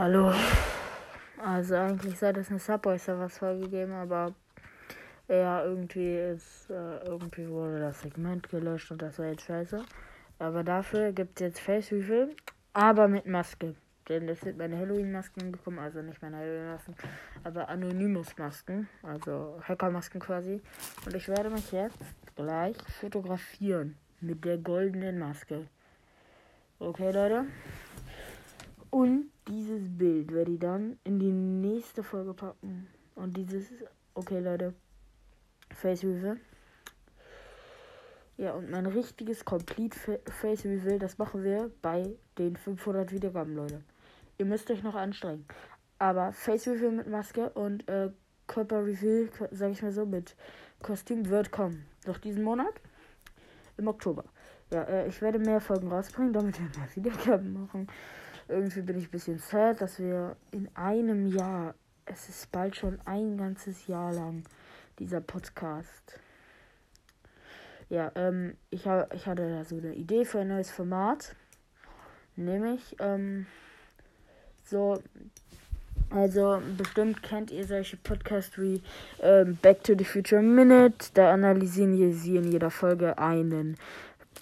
Hallo. Also eigentlich sollte es eine Subway Servers Folge geben, aber ja, irgendwie ist, äh, irgendwie wurde das Segment gelöscht und das war jetzt scheiße. Aber dafür gibt es jetzt Face aber mit Maske. Denn es sind meine Halloween-Masken gekommen, also nicht meine Halloween-Masken, aber Anonymous-Masken, also Hacker-Masken quasi. Und ich werde mich jetzt gleich fotografieren mit der goldenen Maske. Okay, Leute? Und dieses Bild werde ich dann in die nächste Folge packen. Und dieses, okay Leute, Face Reveal. Ja, und mein richtiges Complete Face Reveal, das machen wir bei den 500 Wiedergaben, Leute. Ihr müsst euch noch anstrengen. Aber Face Reveal mit Maske und äh, Körper Reveal, sag ich mal so, mit Kostüm wird kommen. Doch diesen Monat? Im Oktober. Ja, äh, ich werde mehr Folgen rausbringen, damit wir mehr Wiedergaben machen irgendwie bin ich ein bisschen sad, dass wir in einem Jahr, es ist bald schon ein ganzes Jahr lang, dieser Podcast. Ja, ähm, ich, hab, ich hatte da so eine Idee für ein neues Format. Nämlich, ähm, so, also bestimmt kennt ihr solche Podcasts wie ähm, Back to the Future Minute. Da analysieren sie in jeder Folge einen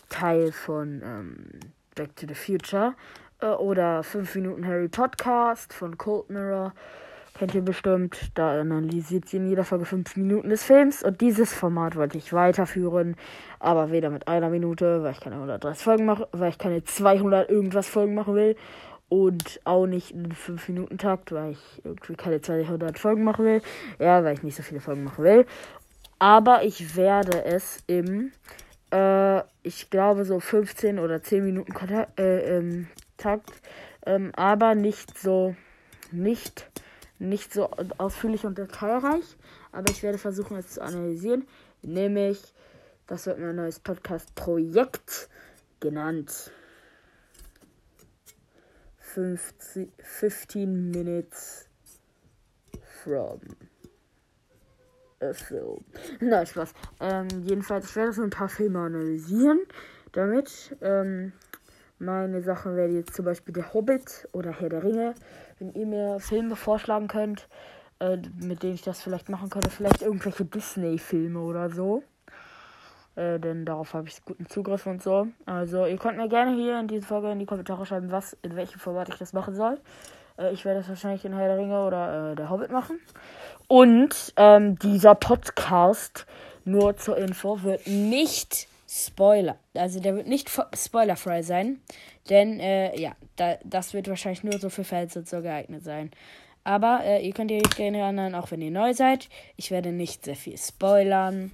Teil von ähm, Back to the Future. Äh, oder 5 Minuten Harry Podcast von Cold Mirror. Kennt ihr bestimmt. Da analysiert sie in jeder Folge 5 Minuten des Films. Und dieses Format wollte ich weiterführen. Aber weder mit einer Minute, weil ich keine 130 Folgen mache, weil ich keine 200 irgendwas Folgen machen will. Und auch nicht in 5 Minuten Takt, weil ich irgendwie keine 200 Folgen machen will. Ja, weil ich nicht so viele Folgen machen will. Aber ich werde es im, äh, ich glaube so 15 oder 10 Minuten Kontakt, äh, ähm, Takt, ähm, aber nicht so, nicht, nicht so ausführlich und detailreich. Aber ich werde versuchen, es zu analysieren. Nämlich, das wird mein neues Podcast-Projekt genannt. 50, 15 Minutes from a film. Nein, Spaß. Ähm, jedenfalls, ich werde so ein paar Filme analysieren. Damit, ähm, meine Sachen wäre jetzt zum Beispiel der Hobbit oder Herr der Ringe. Wenn ihr mir Filme vorschlagen könnt, äh, mit denen ich das vielleicht machen könnte, vielleicht irgendwelche Disney-Filme oder so. Äh, denn darauf habe ich guten Zugriff und so. Also ihr könnt mir gerne hier in dieser Folge in die Kommentare schreiben, was, in welchem Format ich das machen soll. Äh, ich werde das wahrscheinlich in Herr der Ringe oder äh, der Hobbit machen. Und ähm, dieser Podcast, nur zur Info, wird nicht Spoiler. Also der wird nicht spoilerfrei sein. Denn, äh, ja, da, das wird wahrscheinlich nur so für Fans und so geeignet sein. Aber äh, ihr könnt ihr euch gerne erinnern, auch wenn ihr neu seid. Ich werde nicht sehr viel spoilern.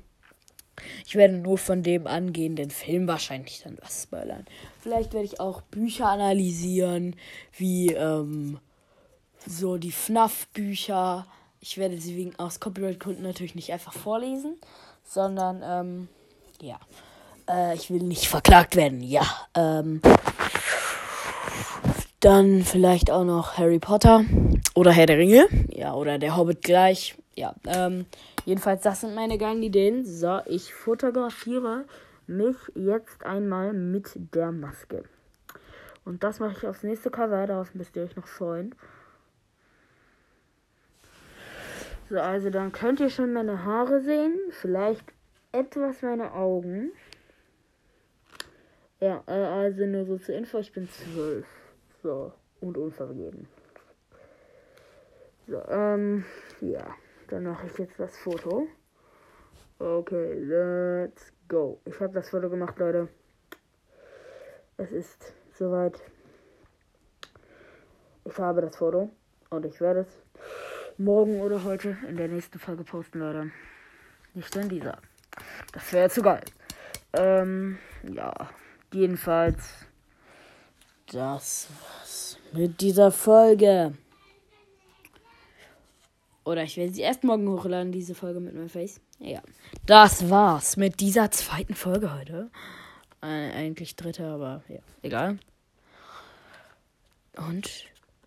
Ich werde nur von dem angehenden Film wahrscheinlich dann was spoilern. Vielleicht werde ich auch Bücher analysieren, wie ähm, so die FNAF-Bücher. Ich werde sie wegen aus Copyright-Gründen natürlich nicht einfach vorlesen, sondern ähm, ja. Äh, ich will nicht verklagt werden, ja. Ähm, dann vielleicht auch noch Harry Potter oder Herr der Ringe. Ja, oder der Hobbit gleich. Ja, ähm, jedenfalls, das sind meine geilen Ideen. So, ich fotografiere mich jetzt einmal mit der Maske. Und das mache ich aufs nächste Cover. Darauf müsst ihr euch noch freuen. So, also dann könnt ihr schon meine Haare sehen. Vielleicht etwas meine Augen. Ja, äh, also nur so zur Info, ich bin zwölf. So, und unvergeben. So, ähm, ja. Dann mache ich jetzt das Foto. Okay, let's go. Ich habe das Foto gemacht, Leute. Es ist soweit. Ich habe das Foto und ich werde es morgen oder heute in der nächsten Folge posten, Leute. Nicht in dieser. Das wäre zu geil. Ähm, ja. Jedenfalls, das war's mit dieser Folge. Oder ich werde sie erst morgen hochladen, diese Folge mit meinem Face. Ja, das war's mit dieser zweiten Folge heute. Äh, eigentlich dritte, aber ja, egal. Und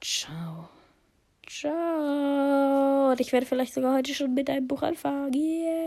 ciao. Ciao. Und ich werde vielleicht sogar heute schon mit einem Buch anfangen. Yeah.